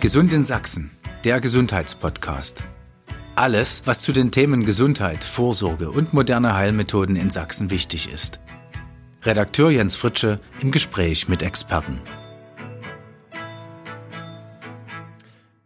Gesund in Sachsen, der Gesundheitspodcast. Alles, was zu den Themen Gesundheit, Vorsorge und moderne Heilmethoden in Sachsen wichtig ist. Redakteur Jens Fritsche im Gespräch mit Experten.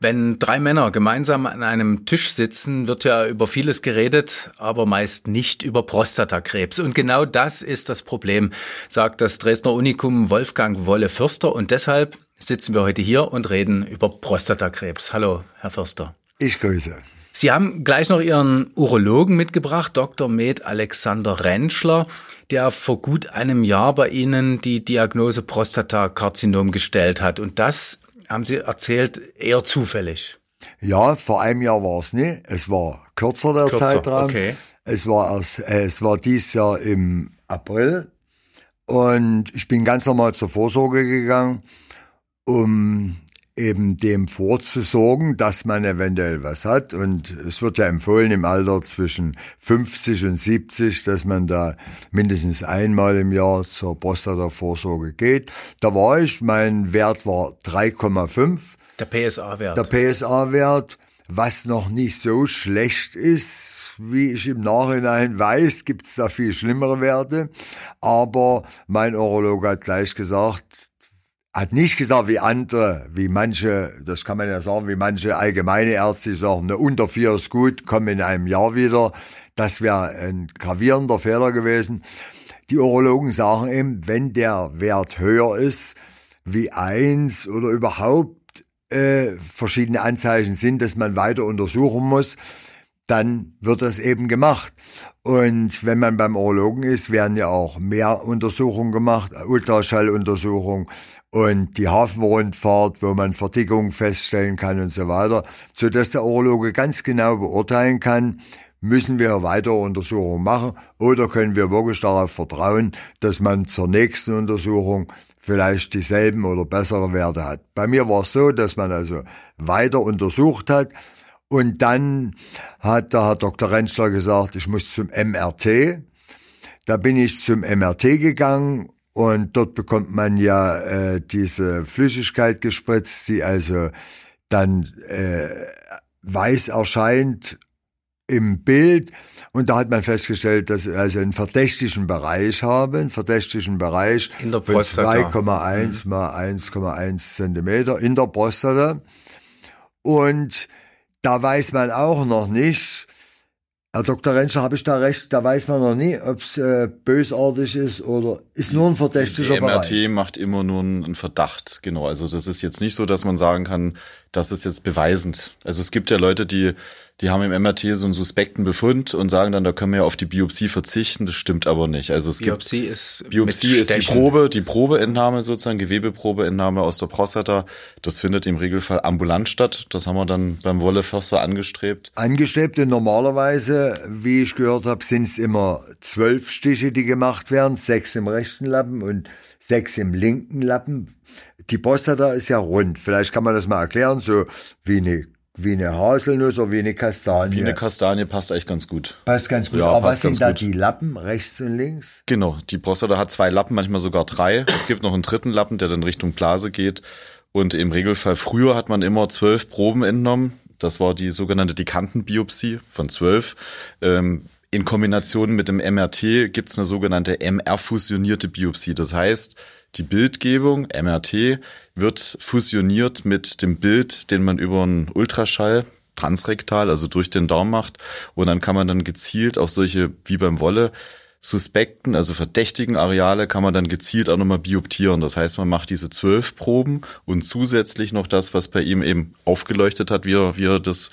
Wenn drei Männer gemeinsam an einem Tisch sitzen, wird ja über vieles geredet, aber meist nicht über Prostatakrebs. Und genau das ist das Problem, sagt das Dresdner Unikum Wolfgang Wolle Fürster. Und deshalb sitzen wir heute hier und reden über Prostatakrebs. Hallo, Herr Fürster. Ich grüße. Sie haben gleich noch Ihren Urologen mitgebracht, Dr. Med Alexander Rentschler, der vor gut einem Jahr bei Ihnen die Diagnose Prostatakarzinom gestellt hat. Und das haben Sie erzählt, eher zufällig. Ja, vor einem Jahr war es nicht. Es war kürzer der kürzer, Zeitraum. Okay. Es war erst, äh, es war dieses Jahr im April. Und ich bin ganz normal zur Vorsorge gegangen, um eben dem vorzusorgen, dass man eventuell was hat. Und es wird ja empfohlen im Alter zwischen 50 und 70, dass man da mindestens einmal im Jahr zur Prostata-Vorsorge geht. Da war ich, mein Wert war 3,5. Der PSA-Wert. Der PSA-Wert, was noch nicht so schlecht ist, wie ich im Nachhinein weiß, gibt's da viel schlimmere Werte. Aber mein Urologe hat gleich gesagt, hat nicht gesagt wie andere, wie manche, das kann man ja sagen, wie manche allgemeine Ärzte sagen, ne, unter vier ist gut, kommen in einem Jahr wieder. Das wäre ein gravierender Fehler gewesen. Die Urologen sagen eben, wenn der Wert höher ist wie eins oder überhaupt äh, verschiedene Anzeichen sind, dass man weiter untersuchen muss, dann wird das eben gemacht. Und wenn man beim Urologen ist, werden ja auch mehr Untersuchungen gemacht, Ultraschalluntersuchungen und die Hafenrundfahrt, wo man Verdickung feststellen kann und so weiter, so dass der Urologe ganz genau beurteilen kann, müssen wir weitere Untersuchungen machen oder können wir wirklich darauf vertrauen, dass man zur nächsten Untersuchung vielleicht dieselben oder bessere Werte hat. Bei mir war es so, dass man also weiter untersucht hat und dann hat der Herr Dr. Renzler gesagt, ich muss zum MRT. Da bin ich zum MRT gegangen und dort bekommt man ja äh, diese Flüssigkeit gespritzt, die also dann äh, weiß erscheint im Bild. Und da hat man festgestellt, dass ich also einen verdächtigen Bereich habe, einen verdächtigen Bereich von 2,1 mhm. mal 1,1 Zentimeter in der Prostata. Und da weiß man auch noch nicht, Herr Dr. Rentschler, habe ich da recht? Da weiß man noch nie, ob es äh, bösartig ist oder ist nur ein verdächtiger Die MRT Bereich. macht immer nur einen Verdacht, genau. Also das ist jetzt nicht so, dass man sagen kann, das ist jetzt beweisend. Also es gibt ja Leute, die die haben im MRT so einen suspekten Befund und sagen dann, da können wir ja auf die Biopsie verzichten. Das stimmt aber nicht. Also es Biopsie gibt, ist Biopsie ist die Probe, die Probeentnahme sozusagen, Gewebeprobeentnahme aus der Prostata. Das findet im Regelfall ambulant statt. Das haben wir dann beim Wolle Förster angestrebt. Angestrebt und normalerweise, wie ich gehört habe, sind es immer zwölf Stiche, die gemacht werden, sechs im rechten Lappen und sechs im linken Lappen. Die Prostata ist ja rund. Vielleicht kann man das mal erklären, so wie eine wie eine Haselnuss oder wie eine Kastanie. Wie eine Kastanie passt eigentlich ganz gut. Passt ganz gut. Ja, Aber was sind da gut. die Lappen, rechts und links? Genau, die Prostata hat zwei Lappen, manchmal sogar drei. Es gibt noch einen dritten Lappen, der dann Richtung Blase geht. Und im Regelfall früher hat man immer zwölf Proben entnommen. Das war die sogenannte Dikantenbiopsie von zwölf. Ähm, in Kombination mit dem MRT gibt's eine sogenannte MR-fusionierte Biopsie. Das heißt, die Bildgebung, MRT, wird fusioniert mit dem Bild, den man über einen Ultraschall transrektal, also durch den Darm macht. Und dann kann man dann gezielt auch solche, wie beim Wolle, suspekten, also verdächtigen Areale kann man dann gezielt auch nochmal bioptieren. Das heißt, man macht diese zwölf Proben und zusätzlich noch das, was bei ihm eben aufgeleuchtet hat, wie er, wie er das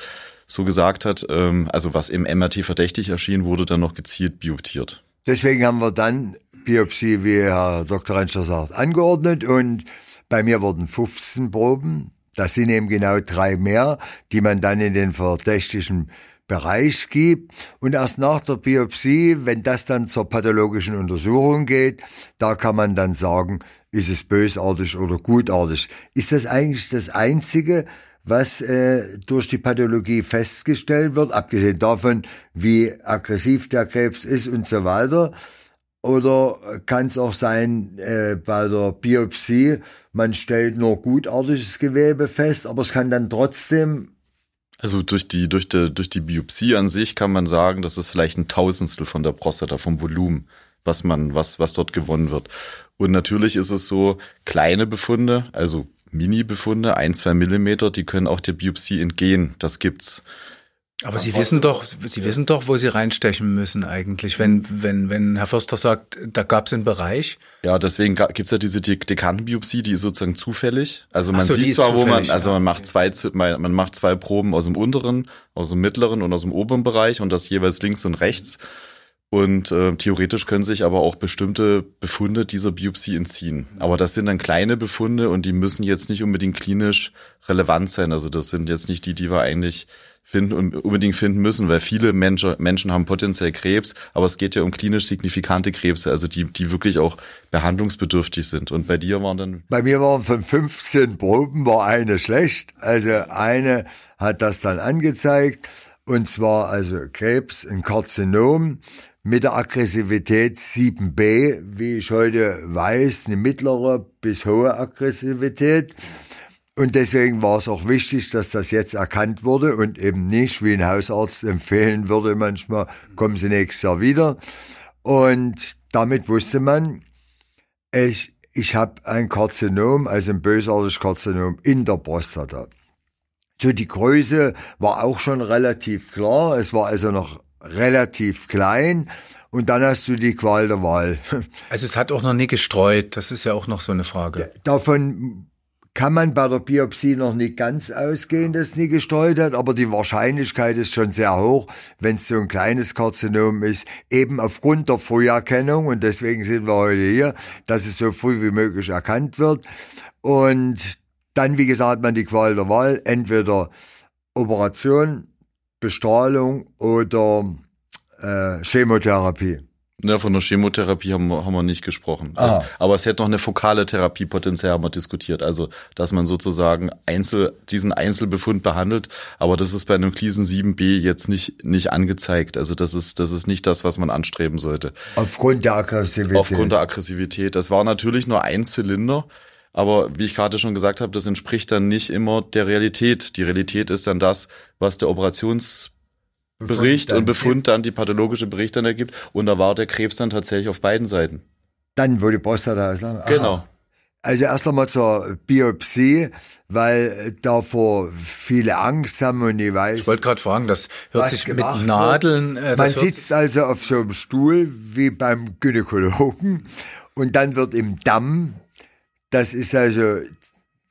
so gesagt hat, ähm, also was im MRT verdächtig erschien, wurde dann noch gezielt bioptiert. Deswegen haben wir dann Biopsie, wie Herr Dr. Rentschler sagt, angeordnet und bei mir wurden 15 Proben. Das sind eben genau drei mehr, die man dann in den verdächtigen Bereich gibt. Und erst nach der Biopsie, wenn das dann zur pathologischen Untersuchung geht, da kann man dann sagen, ist es bösartig oder gutartig. Ist das eigentlich das Einzige, was äh, durch die Pathologie festgestellt wird, abgesehen davon, wie aggressiv der Krebs ist und so weiter. Oder kann es auch sein, äh, bei der Biopsie, man stellt nur gutartiges Gewebe fest, aber es kann dann trotzdem also durch die, durch die, durch die Biopsie an sich kann man sagen, das ist vielleicht ein Tausendstel von der Prostata, vom Volumen, was man, was, was dort gewonnen wird. Und natürlich ist es so, kleine Befunde, also Mini-Befunde, ein, zwei Millimeter, die können auch der Biopsie entgehen. Das gibt's. Aber Sie wissen doch, Sie wissen doch, wo Sie reinstechen müssen eigentlich, wenn, wenn, wenn Herr Förster sagt, da gab es einen Bereich. Ja, deswegen gibt's ja diese Dekantenbiopsie, die ist sozusagen zufällig. Also man so, sieht zwar, wo man, also man macht zwei, man macht zwei Proben aus dem unteren, aus dem mittleren und aus dem oberen Bereich und das jeweils links und rechts. Und äh, theoretisch können sich aber auch bestimmte Befunde dieser Biopsie entziehen. Aber das sind dann kleine Befunde und die müssen jetzt nicht unbedingt klinisch relevant sein. Also das sind jetzt nicht die, die wir eigentlich finden und unbedingt finden müssen, weil viele Menschen, Menschen haben potenziell Krebs, aber es geht ja um klinisch signifikante Krebse, also die, die wirklich auch behandlungsbedürftig sind. Und bei dir waren dann? Bei mir waren von 15 Proben war eine schlecht. Also eine hat das dann angezeigt. Und zwar also Krebs, ein Karzinom mit der Aggressivität 7b, wie ich heute weiß, eine mittlere bis hohe Aggressivität. Und deswegen war es auch wichtig, dass das jetzt erkannt wurde und eben nicht, wie ein Hausarzt empfehlen würde, manchmal kommen Sie nächstes Jahr wieder. Und damit wusste man, ich, ich habe ein Karzinom, also ein bösartiges Karzinom in der Prostata. So, die Größe war auch schon relativ klar. Es war also noch relativ klein und dann hast du die Qual der Wahl. Also es hat auch noch nie gestreut, das ist ja auch noch so eine Frage. Davon kann man bei der Biopsie noch nicht ganz ausgehen, dass es nie gestreut hat, aber die Wahrscheinlichkeit ist schon sehr hoch, wenn es so ein kleines Karzinom ist, eben aufgrund der Früherkennung und deswegen sind wir heute hier, dass es so früh wie möglich erkannt wird und dann, wie gesagt, man die Qual der Wahl, entweder Operation Bestrahlung oder äh, Chemotherapie. Ja, von der Chemotherapie haben wir, haben wir nicht gesprochen. Das, aber es hätte noch eine fokale Therapie potenziell haben wir diskutiert. Also, dass man sozusagen Einzel, diesen Einzelbefund behandelt. Aber das ist bei einem Klisen 7b jetzt nicht, nicht angezeigt. Also, das ist, das ist nicht das, was man anstreben sollte. Aufgrund der Aggressivität. Aufgrund der Aggressivität. Das war natürlich nur ein Zylinder. Aber wie ich gerade schon gesagt habe, das entspricht dann nicht immer der Realität. Die Realität ist dann das, was der Operationsbericht und Befund dann die pathologische Bericht dann ergibt. Und da war der Krebs dann tatsächlich auf beiden Seiten. Dann, wo die Prostata ist. Ne? Genau. Also erst einmal zur Biopsie, weil davor viele Angst haben und ich weiß. Ich wollte gerade fragen, das hört sich mit Nadeln. Äh, Man sitzt also auf so einem Stuhl wie beim Gynäkologen und dann wird im Damm das ist also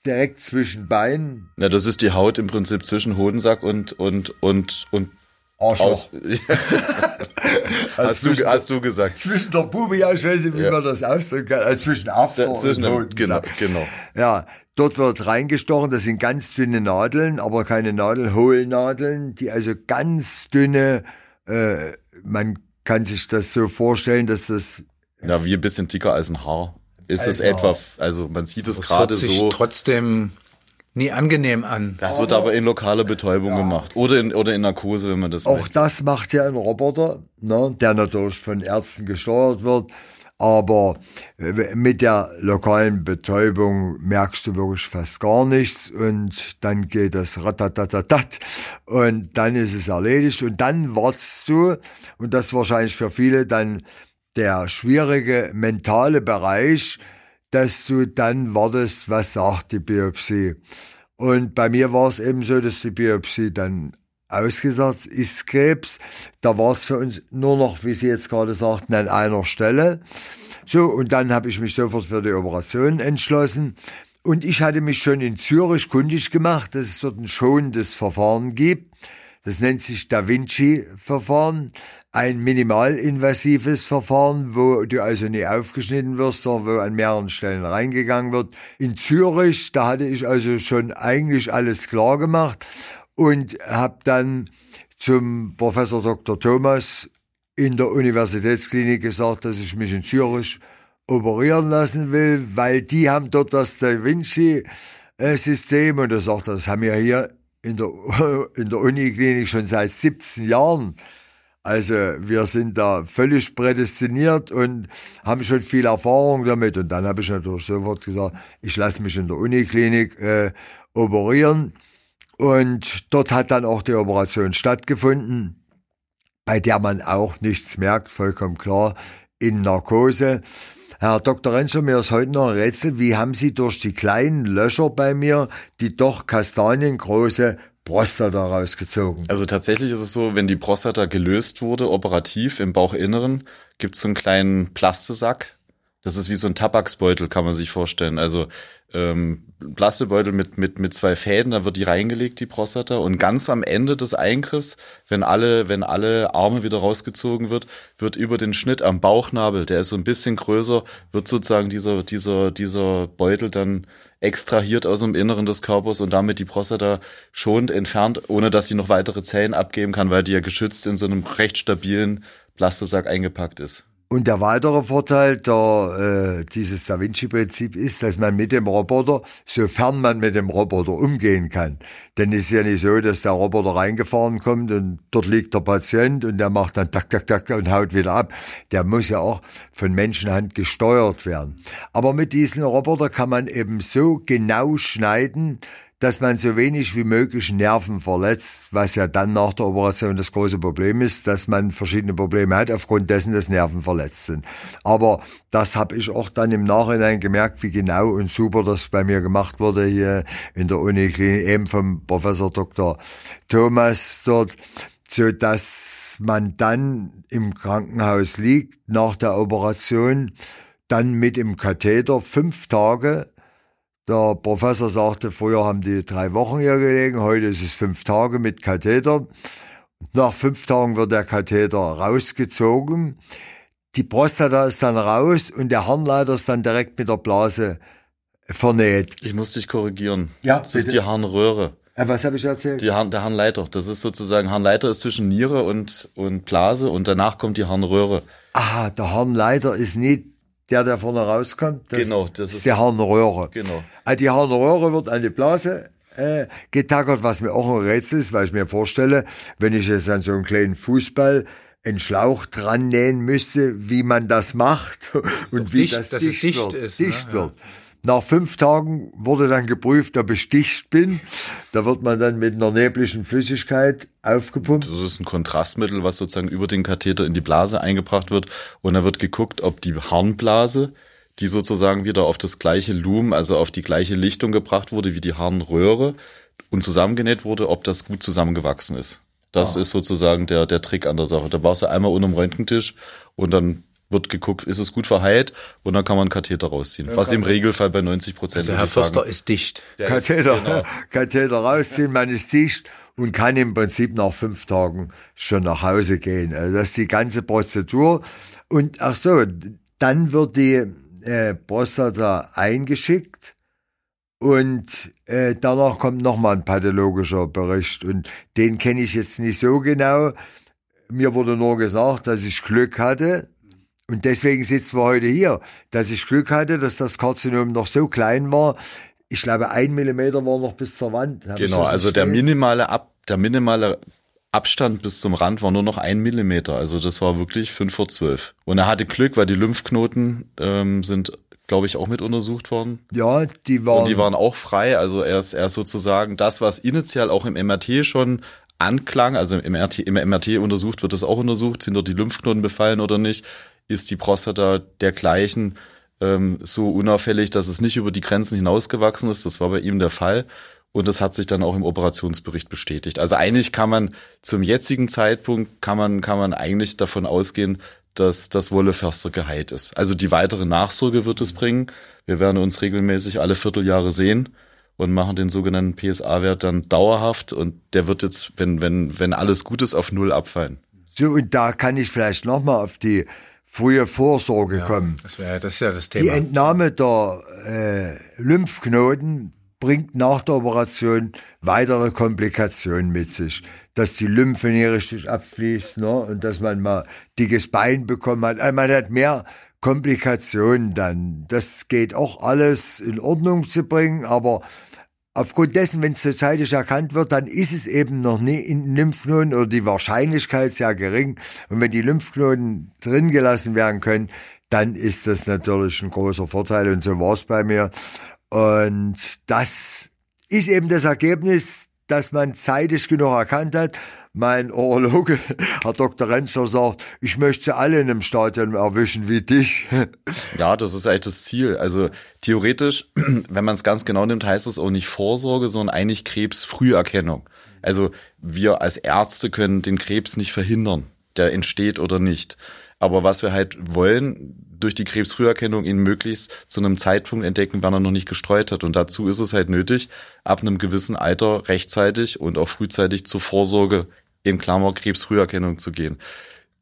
direkt zwischen Beinen. Ja, das ist die Haut im Prinzip zwischen Hodensack und und und und Arschloch. hast, du, hast du gesagt. Zwischen der Bube, ja, ich weiß nicht, wie ja. man das ausdrücken kann. Also zwischen After zwischen und Hodensack. Genau, genau. Ja, dort wird reingestochen. Das sind ganz dünne Nadeln, aber keine Nadeln, Hohlnadeln, die also ganz dünne, äh, man kann sich das so vorstellen, dass das... Ja, wie ein bisschen dicker als ein Haar ist also, es etwa, also man sieht es gerade so. trotzdem nie angenehm an. Das wird aber in lokaler Betäubung ja. gemacht oder in, oder in Narkose, wenn man das Auch möchte. das macht ja ein Roboter, ne, der natürlich von Ärzten gesteuert wird. Aber mit der lokalen Betäubung merkst du wirklich fast gar nichts und dann geht das ratatatatat und dann ist es erledigt und dann wartest du und das wahrscheinlich für viele dann der schwierige mentale Bereich, dass du dann wartest, was sagt die Biopsie. Und bei mir war es eben so, dass die Biopsie dann ausgesagt ist Krebs. Da war es für uns nur noch, wie Sie jetzt gerade sagten, an einer Stelle. So, und dann habe ich mich sofort für die Operation entschlossen. Und ich hatte mich schon in Zürich kundig gemacht, dass es dort ein schonendes Verfahren gibt. Das nennt sich Da Vinci-Verfahren ein minimalinvasives Verfahren, wo du also nie aufgeschnitten wirst, sondern wo an mehreren Stellen reingegangen wird. In Zürich, da hatte ich also schon eigentlich alles klar gemacht und habe dann zum Professor Dr. Thomas in der Universitätsklinik gesagt, dass ich mich in Zürich operieren lassen will, weil die haben dort das Da Vinci System und er sagt, das haben wir hier in der, in der Uniklinik schon seit 17 Jahren. Also wir sind da völlig prädestiniert und haben schon viel Erfahrung damit. Und dann habe ich natürlich sofort gesagt, ich lasse mich in der Uniklinik äh, operieren. Und dort hat dann auch die Operation stattgefunden, bei der man auch nichts merkt, vollkommen klar, in Narkose. Herr Dr. Renscher, mir ist heute noch ein Rätsel. Wie haben Sie durch die kleinen Löcher bei mir die doch kastaniengroße Prostata rausgezogen? Also tatsächlich ist es so, wenn die Prostata gelöst wurde, operativ im Bauchinneren, gibt es so einen kleinen Plastesack. Das ist wie so ein Tabaksbeutel, kann man sich vorstellen. Also ähm, Plastebeutel mit, mit, mit zwei Fäden, da wird die reingelegt, die Prostata. Und ganz am Ende des Eingriffs, wenn alle, wenn alle Arme wieder rausgezogen wird, wird über den Schnitt am Bauchnabel, der ist so ein bisschen größer, wird sozusagen dieser, dieser, dieser Beutel dann extrahiert aus dem Inneren des Körpers und damit die Prostata schonend entfernt, ohne dass sie noch weitere Zellen abgeben kann, weil die ja geschützt in so einem recht stabilen Plastesack eingepackt ist. Und der weitere Vorteil der, äh, dieses Da Vinci-Prinzip ist, dass man mit dem Roboter, sofern man mit dem Roboter umgehen kann, denn es ist ja nicht so, dass der Roboter reingefahren kommt und dort liegt der Patient und der macht dann tak, tak, tak und haut wieder ab. Der muss ja auch von Menschenhand gesteuert werden. Aber mit diesem Roboter kann man eben so genau schneiden, dass man so wenig wie möglich Nerven verletzt, was ja dann nach der Operation das große Problem ist, dass man verschiedene Probleme hat, aufgrund dessen, dass Nerven verletzt sind. Aber das habe ich auch dann im Nachhinein gemerkt, wie genau und super das bei mir gemacht wurde hier in der Uniklinik, eben vom Professor Dr. Thomas dort so dass man dann im Krankenhaus liegt nach der Operation, dann mit dem Katheter fünf Tage der Professor sagte, früher haben die drei Wochen hier gelegen, heute ist es fünf Tage mit Katheter. Nach fünf Tagen wird der Katheter rausgezogen. Die Prostata ist dann raus und der Harnleiter ist dann direkt mit der Blase vernäht. Ich muss dich korrigieren. Ja, das ist die Harnröhre. Äh, was habe ich erzählt? Die Harn, der Harnleiter. Das ist sozusagen, Harnleiter ist zwischen Niere und, und Blase und danach kommt die Harnröhre. Ah, der Harnleiter ist nicht der, der vorne rauskommt. Das genau, das ist die Harnröhre. Genau. Also die Harnröhre wird an die Blase äh, getackert, was mir auch ein Rätsel ist, weil ich mir vorstelle, wenn ich jetzt an so einen kleinen Fußball einen Schlauch dran nähen müsste, wie man das macht und wie dicht, das dicht, dicht wird. ist, dicht ne? wird. Nach fünf Tagen wurde dann geprüft, ob ich dicht bin. Da wird man dann mit einer neblichen Flüssigkeit aufgepumpt. Das ist ein Kontrastmittel, was sozusagen über den Katheter in die Blase eingebracht wird. Und da wird geguckt, ob die Harnblase, die sozusagen wieder auf das gleiche Lumen, also auf die gleiche Lichtung gebracht wurde wie die Harnröhre und zusammengenäht wurde, ob das gut zusammengewachsen ist. Das Ah. ist sozusagen der, der Trick an der Sache. Da warst du einmal unterm Röntgentisch und dann wird geguckt, ist es gut verheilt und dann kann man einen Katheter rausziehen. was im Regelfall bei 90 Prozent Also Herr Förster ist dicht. Katheter, genau. Katheter rausziehen, man ist dicht und kann im Prinzip nach fünf Tagen schon nach Hause gehen. Also das ist die ganze Prozedur. Und ach so, dann wird die äh, Prostata eingeschickt und äh, danach kommt nochmal ein pathologischer Bericht und den kenne ich jetzt nicht so genau. Mir wurde nur gesagt, dass ich Glück hatte. Und deswegen sitzen wir heute hier, dass ich Glück hatte, dass das Karzinom noch so klein war. Ich glaube, ein Millimeter war noch bis zur Wand. Genau, das also der minimale Ab, der minimale Abstand bis zum Rand war nur noch ein Millimeter. Also das war wirklich fünf vor zwölf. Und er hatte Glück, weil die Lymphknoten ähm, sind, glaube ich, auch mit untersucht worden. Ja, die waren, Und die waren auch frei. Also er ist, er ist sozusagen das, was initial auch im MRT schon anklang, also im MRT, im MRT untersucht wird es auch untersucht, sind dort die Lymphknoten befallen oder nicht, ist die Prostata dergleichen ähm, so unauffällig, dass es nicht über die Grenzen hinausgewachsen ist. Das war bei ihm der Fall. Und das hat sich dann auch im Operationsbericht bestätigt. Also eigentlich kann man zum jetzigen Zeitpunkt kann man, kann man eigentlich davon ausgehen, dass das Wolle Förster geheilt ist. Also die weitere Nachsorge wird es bringen. Wir werden uns regelmäßig alle Vierteljahre sehen und machen den sogenannten PSA-Wert dann dauerhaft und der wird jetzt, wenn, wenn, wenn alles gut ist, auf Null abfallen. so, und da kann ich vielleicht nochmal auf die frühe Vorsorge kommen. Das wäre das ist ja das Die Thema. Entnahme der äh, Lymphknoten bringt nach der Operation weitere Komplikationen mit sich. Dass die Lymphe nicht richtig abfließt ne? und dass man mal dickes Bein bekommen hat. Also man hat mehr Komplikationen dann. Das geht auch alles in Ordnung zu bringen, aber aufgrund dessen, wenn es zeitig erkannt wird, dann ist es eben noch nie in Lymphknoten oder die Wahrscheinlichkeit sehr gering. Und wenn die Lymphknoten drin gelassen werden können, dann ist das natürlich ein großer Vorteil und so war es bei mir. Und das ist eben das Ergebnis, dass man zeitig genug erkannt hat. Mein Urologe, Herr Dr. Renzler, sagt, ich möchte alle in einem Stadion erwischen wie dich. Ja, das ist eigentlich das Ziel. Also theoretisch, wenn man es ganz genau nimmt, heißt es auch nicht Vorsorge, sondern eigentlich Krebsfrüherkennung. Also wir als Ärzte können den Krebs nicht verhindern, der entsteht oder nicht. Aber was wir halt wollen, durch die Krebsfrüherkennung ihn möglichst zu einem Zeitpunkt entdecken, wann er noch nicht gestreut hat. Und dazu ist es halt nötig, ab einem gewissen Alter rechtzeitig und auch frühzeitig zur Vorsorge in Klammer Krebsfrüherkennung zu gehen.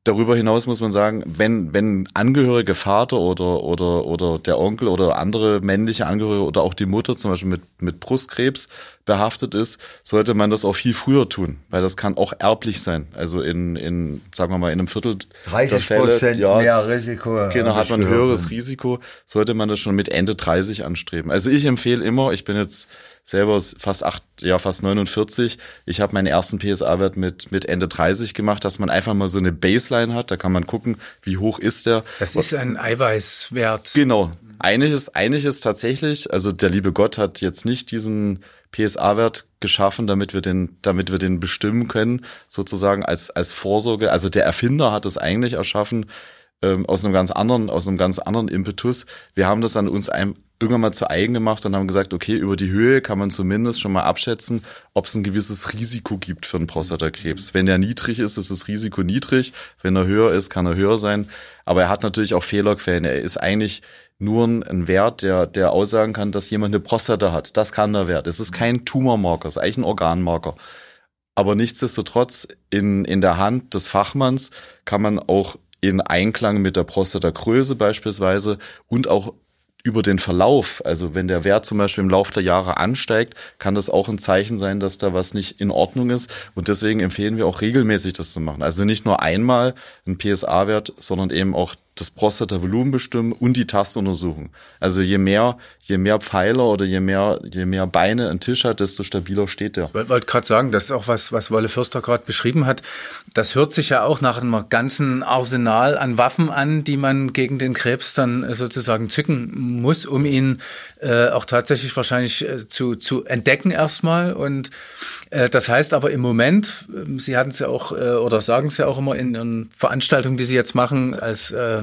Darüber hinaus muss man sagen, wenn, wenn Angehörige Vater oder, oder, oder der Onkel oder andere männliche Angehörige oder auch die Mutter zum Beispiel mit, mit Brustkrebs behaftet ist, sollte man das auch viel früher tun, weil das kann auch erblich sein. Also in, in sagen wir mal, in einem Viertel 30 Prozent ja, mehr Risiko. Genau, hat man ein höheres Risiko, sollte man das schon mit Ende 30 anstreben. Also ich empfehle immer, ich bin jetzt selber fast acht, ja fast 49. Ich habe meinen ersten PSA-Wert mit mit Ende 30 gemacht, dass man einfach mal so eine Baseline hat. Da kann man gucken, wie hoch ist der. Das ist ein Eiweißwert. Genau. Einig ist, einig ist tatsächlich, also der liebe Gott hat jetzt nicht diesen PSA-Wert geschaffen, damit wir den, damit wir den bestimmen können, sozusagen als, als Vorsorge. Also der Erfinder hat es eigentlich erschaffen, ähm, aus einem ganz anderen, aus einem ganz anderen Impetus. Wir haben das an uns ein, irgendwann mal zu eigen gemacht und haben gesagt, okay, über die Höhe kann man zumindest schon mal abschätzen, ob es ein gewisses Risiko gibt für einen Prostatakrebs. Wenn er niedrig ist, ist das Risiko niedrig. Wenn er höher ist, kann er höher sein. Aber er hat natürlich auch Fehlerquellen. Er ist eigentlich nur ein Wert, der, der aussagen kann, dass jemand eine Prostata hat. Das kann der Wert. Es ist kein Tumormarker, es ist eigentlich ein Organmarker. Aber nichtsdestotrotz in, in der Hand des Fachmanns kann man auch in Einklang mit der Prostatagröße beispielsweise und auch über den Verlauf, also wenn der Wert zum Beispiel im Laufe der Jahre ansteigt, kann das auch ein Zeichen sein, dass da was nicht in Ordnung ist. Und deswegen empfehlen wir auch regelmäßig das zu machen. Also nicht nur einmal ein PSA-Wert, sondern eben auch das Prostata-Volumen bestimmen und die Tastuntersuchung. Also je mehr, je mehr Pfeiler oder je mehr, je mehr Beine ein Tisch hat, desto stabiler steht der. Ich wollte gerade sagen, das ist auch was, was Wolle Fürster gerade beschrieben hat. Das hört sich ja auch nach einem ganzen Arsenal an Waffen an, die man gegen den Krebs dann sozusagen zücken muss, um ihn äh, auch tatsächlich wahrscheinlich äh, zu, zu entdecken erstmal. Und äh, das heißt aber im Moment, äh, Sie hatten es ja auch äh, oder sagen es ja auch immer in Ihren Veranstaltungen, die Sie jetzt machen, als äh,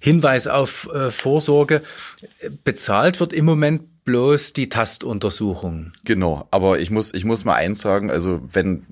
Hinweis auf äh, Vorsorge. Bezahlt wird im Moment bloß die Tastuntersuchung. Genau, aber ich muss, ich muss mal eins sagen, also wenn,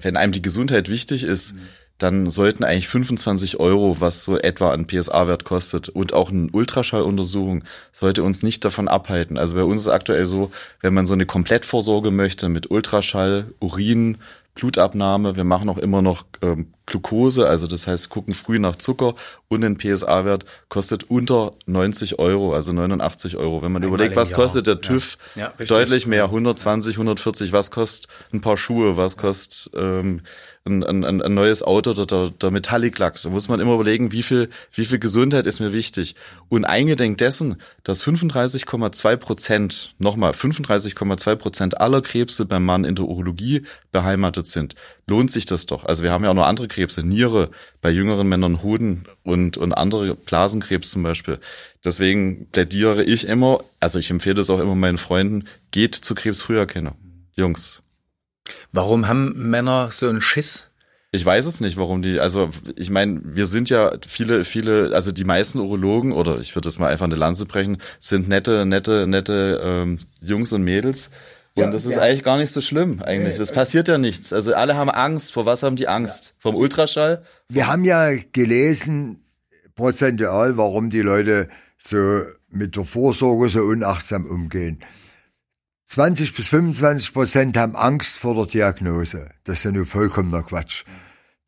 wenn einem die Gesundheit wichtig ist, mhm. dann sollten eigentlich 25 Euro, was so etwa ein PSA-Wert kostet und auch eine Ultraschalluntersuchung, sollte uns nicht davon abhalten. Also bei uns ist es aktuell so, wenn man so eine Komplettvorsorge möchte mit Ultraschall, Urin, Blutabnahme. Wir machen auch immer noch ähm, Glucose, also das heißt, gucken früh nach Zucker. Und den PSA-Wert kostet unter 90 Euro, also 89 Euro. Wenn man Einmal überlegt, was kostet der TÜV, ja. Ja, deutlich mehr, 120, 140, was kostet ein paar Schuhe, was kostet ähm, ein, ein, ein neues Auto oder der, der Metallic-Lack. Da muss man immer überlegen, wie viel, wie viel Gesundheit ist mir wichtig. Und eingedenk dessen, dass 35,2 Prozent, nochmal 35,2 Prozent aller Krebse beim Mann in der Urologie beheimatet sind, lohnt sich das doch. Also wir haben ja auch noch andere Krebse, Niere, bei jüngeren Männern Hoden und, und andere Blasenkrebs zum Beispiel. Deswegen plädiere ich immer, also ich empfehle es auch immer meinen Freunden, geht zur Krebsfrüherkennung. Jungs, Warum haben Männer so einen Schiss? Ich weiß es nicht, warum die, also ich meine, wir sind ja viele, viele, also die meisten Urologen, oder ich würde das mal einfach eine Lanze brechen, sind nette, nette, nette ähm, Jungs und Mädels. Und ja, das ist ja. eigentlich gar nicht so schlimm, eigentlich. Es passiert ja nichts. Also alle haben Angst. Vor was haben die Angst? Ja. Vom Ultraschall? Wir haben ja gelesen, prozentual, warum die Leute so mit der Vorsorge so unachtsam umgehen. 20 bis 25 Prozent haben Angst vor der Diagnose. Das ist ja nur vollkommener Quatsch.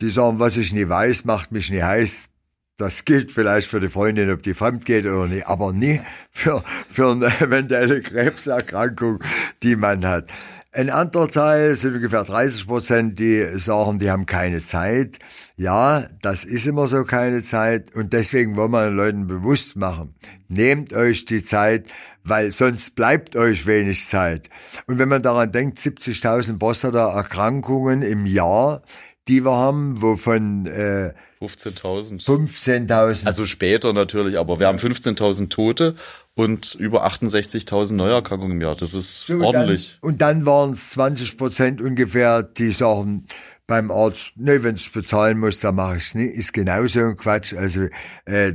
Die sagen, was ich nie weiß, macht mich nie heiß. Das gilt vielleicht für die Freundin, ob die fremd geht oder nicht, aber nie für, für eine eventuelle Krebserkrankung, die man hat. Ein anderer Teil sind ungefähr 30 Prozent, die sagen, die haben keine Zeit. Ja, das ist immer so keine Zeit und deswegen wollen wir den Leuten bewusst machen. Nehmt euch die Zeit, weil sonst bleibt euch wenig Zeit. Und wenn man daran denkt, 70.000 Prostata-Erkrankungen im Jahr, die wir haben, wovon äh, 15.000. 15.000. Also später natürlich, aber wir haben 15.000 Tote und über 68.000 Neuerkrankungen im Jahr. Das ist So, ordentlich. Dann, und dann waren es 20 Prozent ungefähr, die sagen beim Arzt, nee, wenn ich bezahlen muss, dann mache ich es nicht. Ist genauso ein Quatsch. Also äh, äh,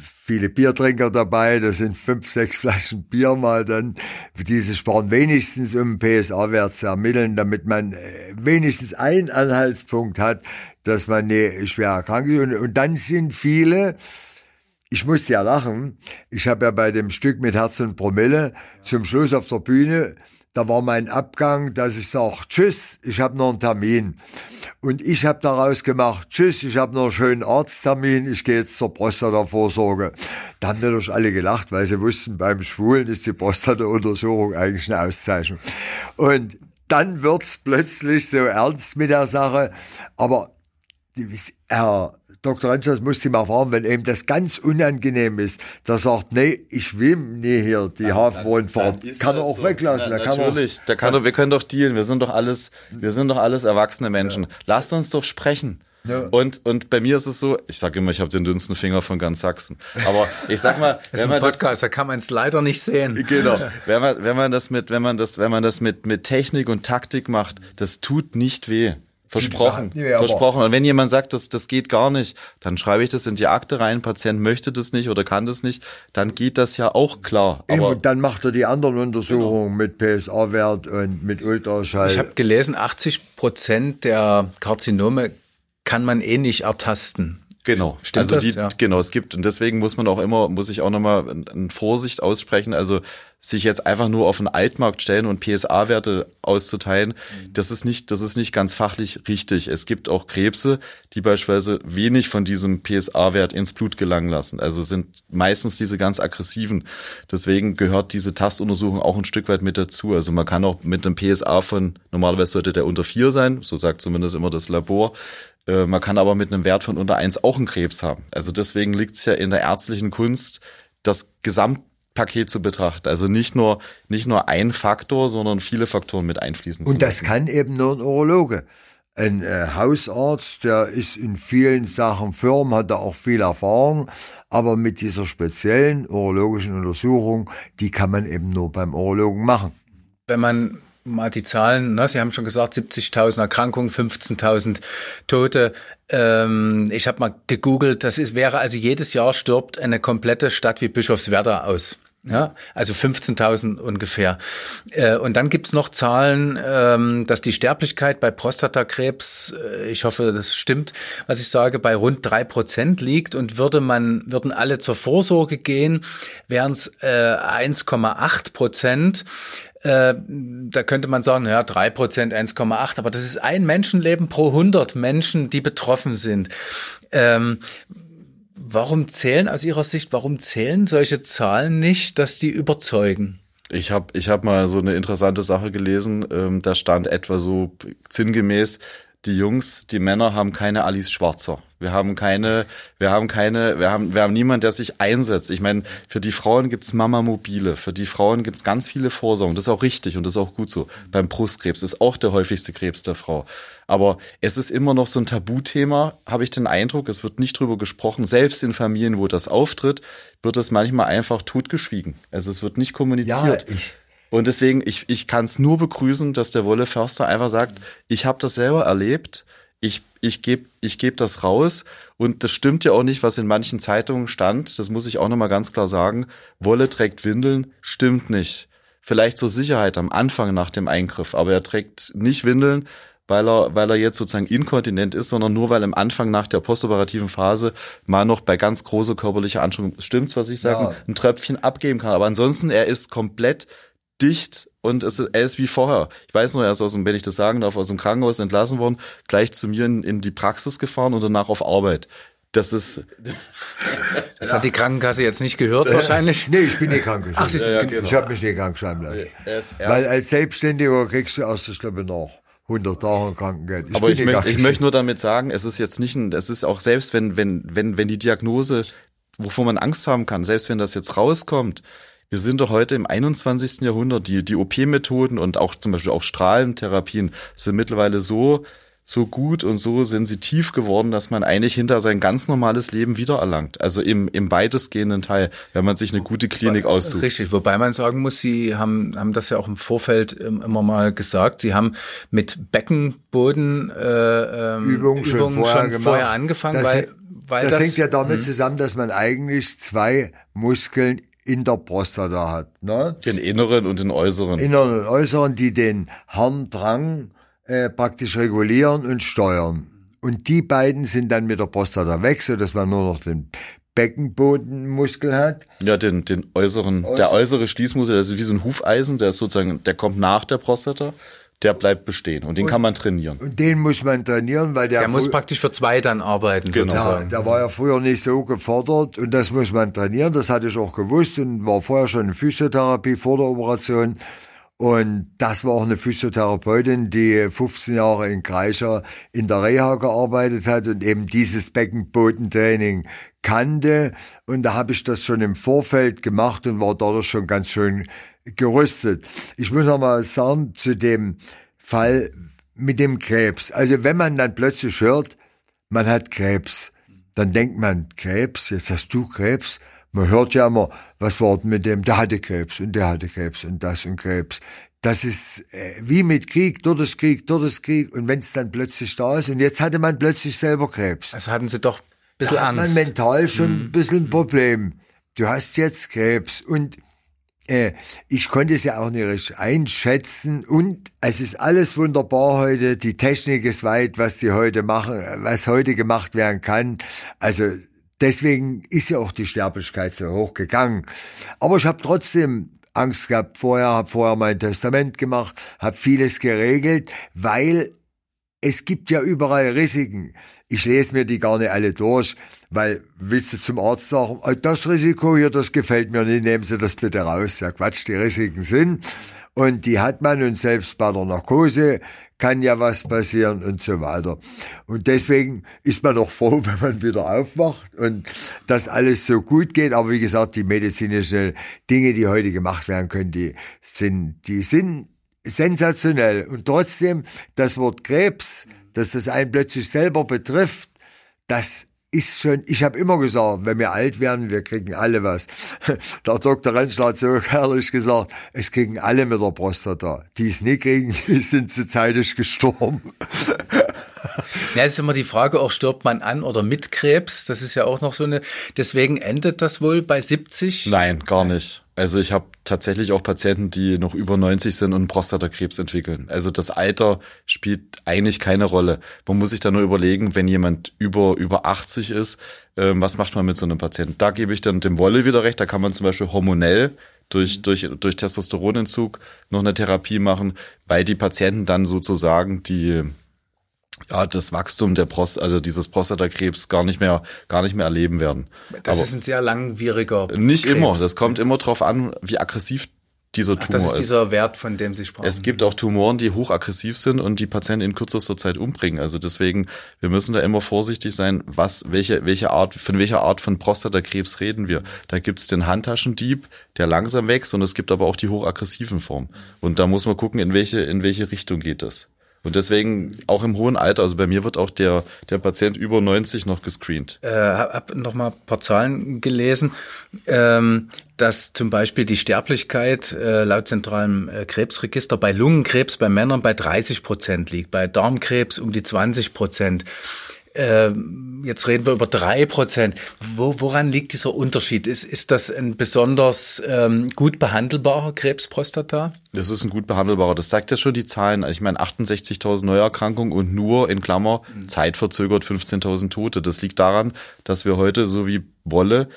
viele Biertrinker dabei, da sind fünf, sechs Flaschen Bier mal dann. Diese sparen wenigstens, um PSA-Wert zu ermitteln, damit man äh, wenigstens einen Anhaltspunkt hat, dass man nicht schwer erkrankt ist. Und, und dann sind viele, ich musste ja lachen. Ich habe ja bei dem Stück mit Herz und Promille zum Schluss auf der Bühne, da war mein Abgang, dass ich sage, tschüss, ich habe noch einen Termin. Und ich habe daraus gemacht, tschüss, ich habe noch einen schönen Arzttermin, ich gehe jetzt zur Prostata-Vorsorge. Da haben natürlich alle gelacht, weil sie wussten, beim Schwulen ist die Prostata-Untersuchung eigentlich eine Auszeichnung. Und dann wird's plötzlich so ernst mit der Sache. Aber Herr Dr. Rentschers muss Sie mal fragen, wenn eben das ganz unangenehm ist, da sagt, nee, ich will nie hier die Hafenrundfahrt. Kann er auch weglassen. Ja, da kann natürlich, da kann er, wir können doch dealen. Wir sind doch alles, wir sind doch alles erwachsene Menschen. Lasst uns doch sprechen. Ja. Und, und bei mir ist es so, ich sage immer, ich habe den dünnsten Finger von ganz Sachsen. Aber ich sag mal, Das ist wenn ein man das, Podcast, da kann man es leider nicht sehen. Genau. Wenn man, wenn man das mit, wenn man das, wenn man das mit, mit Technik und Taktik macht, das tut nicht weh. Versprochen. Ja, Versprochen. Und wenn jemand sagt, das, das geht gar nicht, dann schreibe ich das in die Akte rein. Patient möchte das nicht oder kann das nicht, dann geht das ja auch klar. Aber und dann macht er die anderen Untersuchungen mit PSA-Wert und mit Ultraschall. Ich habe gelesen, 80 Prozent der Karzinome kann man eh nicht ertasten. Genau. Stimmt also das? die, Ja. genau, es gibt und deswegen muss man auch immer, muss ich auch nochmal eine Vorsicht aussprechen. Also sich jetzt einfach nur auf den Altmarkt stellen und PSA-Werte auszuteilen, das ist nicht, das ist nicht ganz fachlich richtig. Es gibt auch Krebse, die beispielsweise wenig von diesem PSA-Wert ins Blut gelangen lassen. Also sind meistens diese ganz aggressiven. Deswegen gehört diese Tastuntersuchung auch ein Stück weit mit dazu. Also man kann auch mit einem PSA von, normalerweise sollte der unter vier sein, so sagt zumindest immer das Labor. Äh, Man kann aber mit einem Wert von unter eins auch einen Krebs haben. Also deswegen liegt es ja in der ärztlichen Kunst, das Gesamtpaket zu betrachten. Also nicht nur, nicht nur ein Faktor, sondern viele Faktoren mit einfließen zu Und das lassen. kann eben nur ein Urologe. Ein äh, Hausarzt, der ist in vielen Sachen firm, hat da auch viel Erfahrung, aber mit dieser speziellen urologischen Untersuchung, die kann man eben nur beim Urologen machen. Wenn man mal die Zahlen, ne, Sie haben schon gesagt, 70.000 Erkrankungen, 15.000 Tote. Ähm, ich habe mal gegoogelt, das ist, wäre also jedes Jahr stirbt eine komplette Stadt wie Bischofswerda aus. Ja, also 15.000 ungefähr. Äh, und dann gibt's noch Zahlen, ähm, dass die Sterblichkeit bei Prostatakrebs, äh, ich hoffe, das stimmt, was ich sage, bei rund drei Prozent liegt. Und würde man, würden alle zur Vorsorge gehen, wären es äh, 1,8 Prozent. Äh, da könnte man sagen, ja, drei Prozent, 1,8, aber das ist ein Menschenleben pro 100 Menschen, die betroffen sind. Ähm, warum zählen aus Ihrer Sicht, warum zählen solche Zahlen nicht, dass die überzeugen? Ich habe ich hab mal so eine interessante Sache gelesen, ähm, da stand etwa so sinngemäß, die Jungs, die Männer haben keine Alice Schwarzer. Wir haben keine, wir haben keine, wir haben, wir haben niemand, der sich einsetzt. Ich meine, für die Frauen gibt's Mama Mobile, für die Frauen gibt's ganz viele Vorsorgen. Das ist auch richtig und das ist auch gut so. Beim Brustkrebs ist auch der häufigste Krebs der Frau. Aber es ist immer noch so ein Tabuthema, habe ich den Eindruck. Es wird nicht drüber gesprochen. Selbst in Familien, wo das auftritt, wird es manchmal einfach totgeschwiegen. Also es wird nicht kommuniziert. Ja, ich- Und deswegen, ich, ich kann es nur begrüßen, dass der Wolle Förster einfach sagt, ich habe das selber erlebt, ich, ich gebe ich geb das raus. Und das stimmt ja auch nicht, was in manchen Zeitungen stand. Das muss ich auch nochmal ganz klar sagen. Wolle trägt Windeln, stimmt nicht. Vielleicht zur Sicherheit am Anfang nach dem Eingriff, aber er trägt nicht Windeln, weil er, weil er jetzt sozusagen inkontinent ist, sondern nur weil am Anfang nach der postoperativen Phase mal noch bei ganz großer körperlicher Anstrengung, stimmt's, was ich sage, Ja. ein Tröpfchen abgeben kann. Aber ansonsten, er ist komplett dicht und es, er ist wie vorher. Ich weiß nur, er ist aus dem, wenn ich das sagen darf, aus dem Krankenhaus entlassen worden, gleich zu mir in, in die Praxis gefahren und danach auf Arbeit. Das ist. Das hat die Krankenkasse jetzt nicht gehört wahrscheinlich. Nee, ich bin nicht krank Ach, Sie sind- Ja, genau. Ich habe mich nicht krank schreiben lassen. Ist Weil als Selbstständiger kriegst du erst, ich glaube, noch 100 Tage Krankengeld. aber bin ich möchte, ich möchte nur damit sagen, es ist jetzt nicht ein, es ist auch selbst wenn, wenn, wenn, wenn die Diagnose, wovor man Angst haben kann, selbst wenn das jetzt rauskommt, wir sind doch heute im 21. Jahrhundert, die, die OP-Methoden und auch zum Beispiel auch Strahlentherapien sind mittlerweile so, so gut und so sensitiv geworden, dass man eigentlich hinter sein ganz normales Leben wiedererlangt. Also im, im weitestgehenden Teil, wenn man sich eine gute Klinik aussucht. Richtig, wobei man sagen muss, Sie haben, haben das ja auch im Vorfeld immer mal gesagt. Sie haben mit Beckenboden äh, ähm, Übungen schon vorher gemacht. vorher angefangen, das, weil, weil das, das, hängt ja damit zusammen, dass man eigentlich zwei Muskeln in der Prostata hat. Ne? Den inneren und den äußeren. Inneren und äußeren, die den Harndrang äh, praktisch regulieren und steuern. Und die beiden sind dann mit der Prostata weg, so dass man nur noch den Beckenbodenmuskel hat. Ja, den, den äußeren, der äußere Schließmuskel, das ist wie so ein Hufeisen, der ist sozusagen, der kommt nach der Prostata, der bleibt bestehen und den kann man trainieren. Und den muss man trainieren, weil der, der muss praktisch für zwei dann arbeiten. Genau. Ja, der war ja früher nicht so gefordert und das muss man trainieren. Das hatte ich auch gewusst und war vorher schon in Physiotherapie vor der Operation. Und das war auch eine Physiotherapeutin, die 15 Jahre in Kreischer in der Reha gearbeitet hat und eben dieses Beckenbodentraining kannte. Und da habe ich das schon im Vorfeld gemacht und war dadurch schon ganz schön gerüstet. Ich muss noch mal sagen, zu dem Fall mit dem Krebs. Also wenn man dann plötzlich hört, man hat Krebs. Dann denkt man, Krebs, jetzt hast du Krebs. Man hört ja immer, was war denn mit dem, der hatte Krebs und der hatte Krebs und das und Krebs. Das ist äh, wie mit Krieg, dort ist Krieg, dort ist Krieg. Und wenn es dann plötzlich da ist und jetzt hatte man plötzlich selber Krebs. Also hatten Sie doch ein bisschen Da hat man Angst. mental schon ein bisschen ein Problem. Du hast jetzt Krebs und ich konnte es ja auch nicht richtig einschätzen und es ist alles wunderbar heute. Die Technik ist weit, was die heute machen, was heute gemacht werden kann. Also deswegen ist ja auch die Sterblichkeit so hoch gegangen. Aber ich habe trotzdem Angst gehabt vorher, habe vorher mein Testament gemacht, habe vieles geregelt, weil es gibt ja überall Risiken. Ich lese mir die gar nicht alle durch, weil willst du zum Arzt sagen, "Ah, das Risiko hier, das gefällt mir nicht, nehmen Sie das bitte raus. Ja Quatsch, die Risiken sind. Und die hat man und selbst bei der Narkose kann ja was passieren und so weiter. Und deswegen ist man doch froh, wenn man wieder aufwacht und das alles so gut geht. Aber wie gesagt, die medizinischen Dinge, die heute gemacht werden können, die sind, die sind sensationell. Und trotzdem, das Wort Krebs, dass das einen plötzlich selber betrifft, das ist schon, ich habe immer gesagt, wenn wir alt werden, wir kriegen alle was. Der Dr. Rentschler hat so herrlich gesagt, es kriegen alle mit der Prostata. Die es nicht kriegen, die sind zu zeitig gestorben. Ja, es ist immer die Frage, auch stirbt man an oder mit Krebs? Das ist ja auch noch so eine, deswegen endet das wohl bei 70? Nein, gar nicht. Also ich habe tatsächlich auch Patienten, die noch über 90 sind und Prostatakrebs entwickeln. Also das Alter spielt eigentlich keine Rolle. Man muss sich da nur überlegen, wenn jemand über über 80 ist, ähm, was macht man mit so einem Patienten? Da gebe ich dann dem Wolle wieder recht. Da kann man zum Beispiel hormonell durch durch durch Testosteronentzug noch eine Therapie machen, weil die Patienten dann sozusagen die ja, das Wachstum der Prost, also dieses Prostatakrebs gar nicht mehr, gar nicht mehr erleben werden. Das Aber ist ein sehr langwieriger nicht Krebs. immer. Das kommt immer drauf an, wie aggressiv dieser Das Tumor ist ist. dieser Wert, von dem Sie sprachen. Es gibt auch Tumoren, die hochaggressiv sind und die Patienten in kürzester Zeit umbringen. Also deswegen, wir müssen da immer vorsichtig sein, was, welche, welche Art, von welcher Art von Prostatakrebs reden wir. Da gibt's den Handtaschendieb, der langsam wächst und es gibt aber auch die hochaggressiven Formen. Und da muss man gucken, in welche, in welche Richtung geht das. Und deswegen auch im hohen Alter, also bei mir wird auch der, der Patient über 90 noch gescreent. äh, hab noch mal ein paar Zahlen gelesen, ähm, dass zum Beispiel die Sterblichkeit äh, laut zentralem äh, Krebsregister bei Lungenkrebs bei Männern bei 30 Prozent liegt, bei Darmkrebs um die 20 Prozent. Ähm, jetzt reden wir über drei Prozent. Wo, woran liegt dieser Unterschied? Ist, ist das ein besonders ähm, gut behandelbarer Krebsprostata? Das ist ein gut behandelbarer. Das zeigt ja schon die Zahlen. Also ich meine 68.000 Neuerkrankungen und nur in Klammer zeitverzögert 15.000 Tote. Das liegt daran, dass wir heute so wie Wolle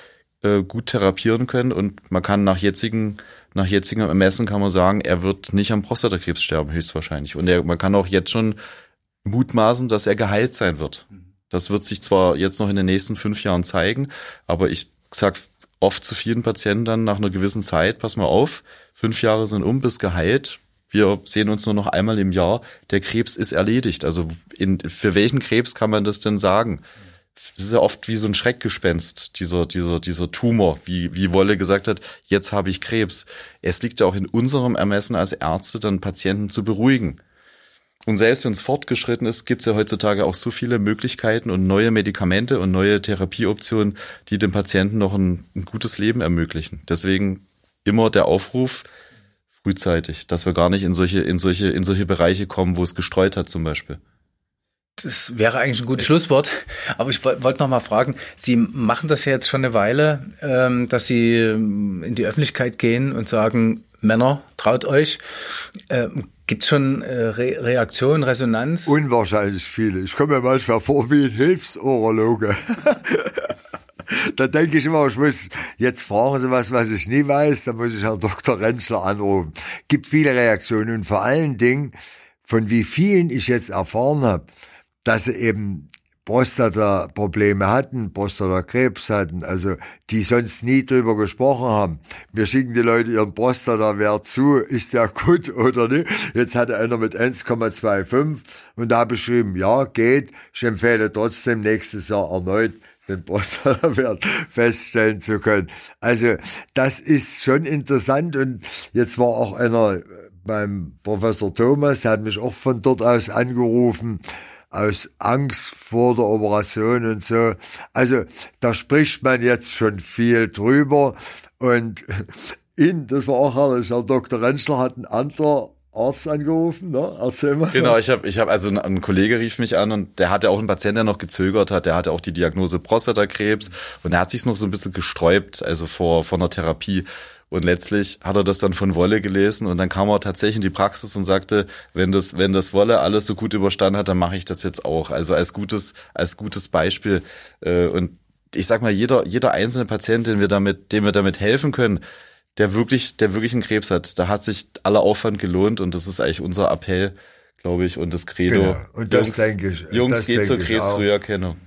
äh, gut therapieren können und man kann nach jetzigen nach jetzigem Ermessen kann man sagen, er wird nicht am Prostatakrebs sterben höchstwahrscheinlich und er, man kann auch jetzt schon mutmaßen, dass er geheilt sein wird. Das wird sich zwar jetzt noch in den nächsten fünf Jahren zeigen, aber ich sag oft zu vielen Patienten dann nach einer gewissen Zeit, pass mal auf, fünf Jahre sind um, bis geheilt, wir sehen uns nur noch einmal im Jahr, der Krebs ist erledigt. Also in, für welchen Krebs kann man das denn sagen? Es ist ja oft wie so ein Schreckgespenst, dieser, dieser, dieser Tumor, wie, wie Wolle gesagt hat, jetzt habe ich Krebs. Es liegt ja auch in unserem Ermessen als Ärzte, dann Patienten zu beruhigen. Und selbst wenn es fortgeschritten ist, gibt es ja heutzutage auch so viele Möglichkeiten und neue Medikamente und neue Therapieoptionen, die dem Patienten noch ein, ein gutes Leben ermöglichen. Deswegen immer der Aufruf, frühzeitig, dass wir gar nicht in solche, in solche, in solche Bereiche kommen, wo es gestreut hat zum Beispiel. Das wäre eigentlich ein gutes Schlusswort. Aber ich wollte noch mal fragen, Sie machen das ja jetzt schon eine Weile, ähm, dass Sie ähm, in die Öffentlichkeit gehen und sagen, Männer, traut euch. Ähm, Gibt es schon äh, Re Reaktion, Resonanz? Unwahrscheinlich viele. Ich komme mir manchmal vor wie ein Hilfsorologe. da denke ich immer, ich muss, jetzt fragen Sie was, was ich nie weiß, da muss ich Herrn Dr. Rentschler anrufen. Gibt viele Reaktionen und vor allen Dingen, von wie vielen ich jetzt erfahren habe, dass sie eben Prostata-Probleme hatten, Prostatakrebs hatten, also die sonst nie drüber gesprochen haben. Wir schicken die Leute ihren Prostata-Wert zu, ist der gut oder nicht? Jetzt hatte einer mit 1,25 und da beschrieben, ja, geht, ich empfehle trotzdem nächstes Jahr erneut den Prostata-Wert feststellen zu können. Also das ist schon interessant und jetzt war auch einer beim Professor Thomas, der hat mich auch von dort aus angerufen, aus Angst vor der Operation und so. Also da spricht man jetzt schon viel drüber und ihn, das war auch herrlich, Herr Dr. Rentschler hat ein anderer Arzt angerufen, ne? Erzähl mal. Genau, ich habe, ich hab, also ein, ein, Kollege rief mich an und der hatte auch einen Patienten, der noch gezögert hat, der hatte auch die Diagnose Prostatakrebs und er hat sich noch so ein bisschen gesträubt, also vor, vor einer Therapie. Und letztlich hat er das dann von Wolle gelesen und dann kam er tatsächlich in die Praxis und sagte, wenn das, wenn das Wolle alles so gut überstanden hat, dann mache ich das jetzt auch. Also als gutes, als gutes Beispiel. Äh, und ich sag mal, jeder, jeder einzelne Patient, den wir damit, dem wir damit helfen können, der wirklich, der wirklich einen Krebs hat. Da hat sich aller Aufwand gelohnt und das ist eigentlich unser Appell, glaube ich, und das Credo. Genau. Und das Jungs, denke ich. Jungs, geht zur Krebsfrüherkennung.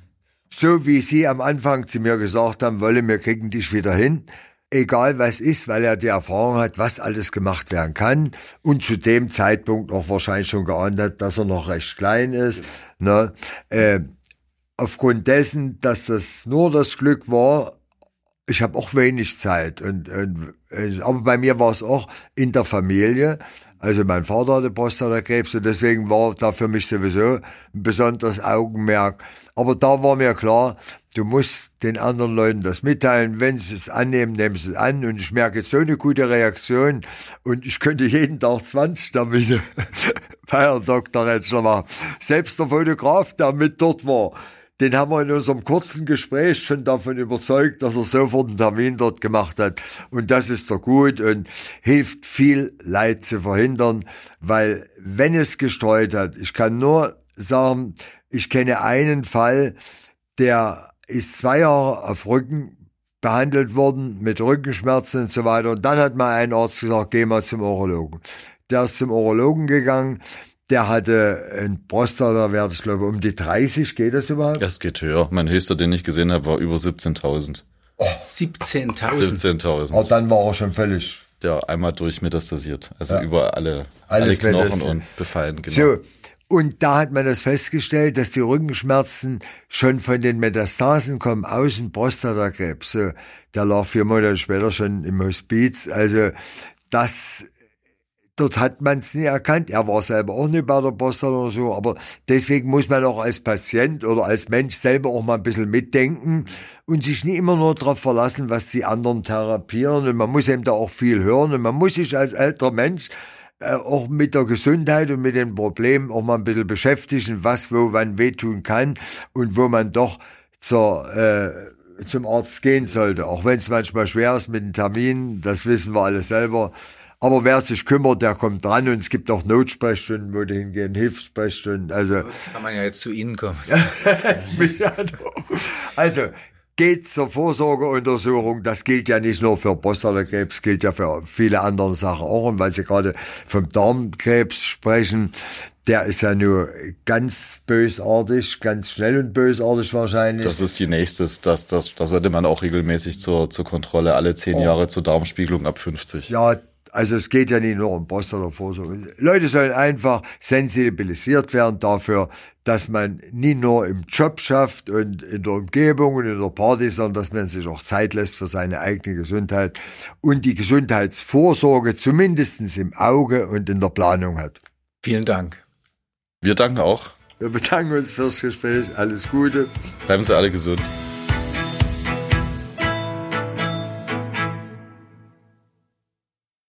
So wie Sie am Anfang zu mir gesagt haben, Wolle, wir kriegen dich wieder hin. Egal was ist, weil er die Erfahrung hat, was alles gemacht werden kann und zu dem Zeitpunkt auch wahrscheinlich schon geahnt hat, dass er noch recht klein ist. Ne? Äh, aufgrund dessen, dass das nur das Glück war, ich habe auch wenig Zeit. Und, und, aber bei mir war es auch in der Familie. Also mein Vater hatte Prostatakrebs und deswegen war da für mich sowieso ein besonderes Augenmerk. Aber da war mir klar, du musst den anderen Leuten das mitteilen. Wenn sie es annehmen, nehmen sie es an. Und ich merke jetzt so eine gute Reaktion. Und ich könnte jeden Tag 20 Termine bei Herrn Dr. Retschler machen. Selbst der Fotograf, der mit dort war, den haben wir in unserem kurzen Gespräch schon davon überzeugt, dass er sofort einen Termin dort gemacht hat. Und das ist doch gut und hilft viel Leid zu verhindern, weil wenn es gestreut hat, ich kann nur sagen, ich kenne einen Fall, der ist zwei Jahre auf Rücken behandelt worden mit Rückenschmerzen und so weiter. Und dann hat mal ein Arzt gesagt, geh mal zum Urologen. Der ist zum Urologen gegangen, der hatte ein Prostatawert, ich glaube, um die 30. Geht das überhaupt? Das geht höher. Mein höchster, den ich gesehen habe, war über 17.000. Oh. 17.000? 17.000. Oh, dann war er schon völlig. Ja, einmal durchmetastasiert. Also ja. über alle, alle Knochen und befallen. Genau. So. Und da hat man das festgestellt, dass die Rückenschmerzen schon von den Metastasen kommen, aus dem Prostatakrebs. So, der lag vier Monate später schon im Hospiz. Also das Dort hat man es nie erkannt. Er war selber auch nicht bei der Post oder so. Aber deswegen muss man auch als Patient oder als Mensch selber auch mal ein bisschen mitdenken und sich nicht immer nur darauf verlassen, was die anderen therapieren. Und man muss eben da auch viel hören. Und man muss sich als älterer Mensch äh, auch mit der Gesundheit und mit den Problemen auch mal ein bisschen beschäftigen, was wo wann wehtun kann und wo man doch zur äh, zum Arzt gehen sollte. Auch wenn es manchmal schwer ist mit den Terminen, das wissen wir alle selber. Aber wer sich kümmert, der kommt dran und es gibt auch Notsprechstunden, wo die hingehen, Hilfssprechstunden. Also das kann man ja jetzt zu Ihnen kommen. also geht zur Vorsorgeuntersuchung. Das gilt ja nicht nur für Prostatakrebs, gilt ja für viele andere Sachen auch. Und weil Sie gerade vom Darmkrebs sprechen, der ist ja nur ganz bösartig, ganz schnell und bösartig wahrscheinlich. Das ist die nächste. Das, das, das sollte man auch regelmäßig zur, zur Kontrolle alle zehn oh. Jahre zur Darmspiegelung ab 50. Ja, also es geht ja nicht nur um Prostatavorsorge. Leute sollen einfach sensibilisiert werden dafür, dass man nicht nur im Job schafft und in der Umgebung und in der Party, sondern dass man sich auch Zeit lässt für seine eigene Gesundheit und die Gesundheitsvorsorge zumindestens im Auge und in der Planung hat. Vielen Dank. Wir danken auch. Wir bedanken uns fürs Gespräch. Alles Gute. Bleiben Sie alle gesund.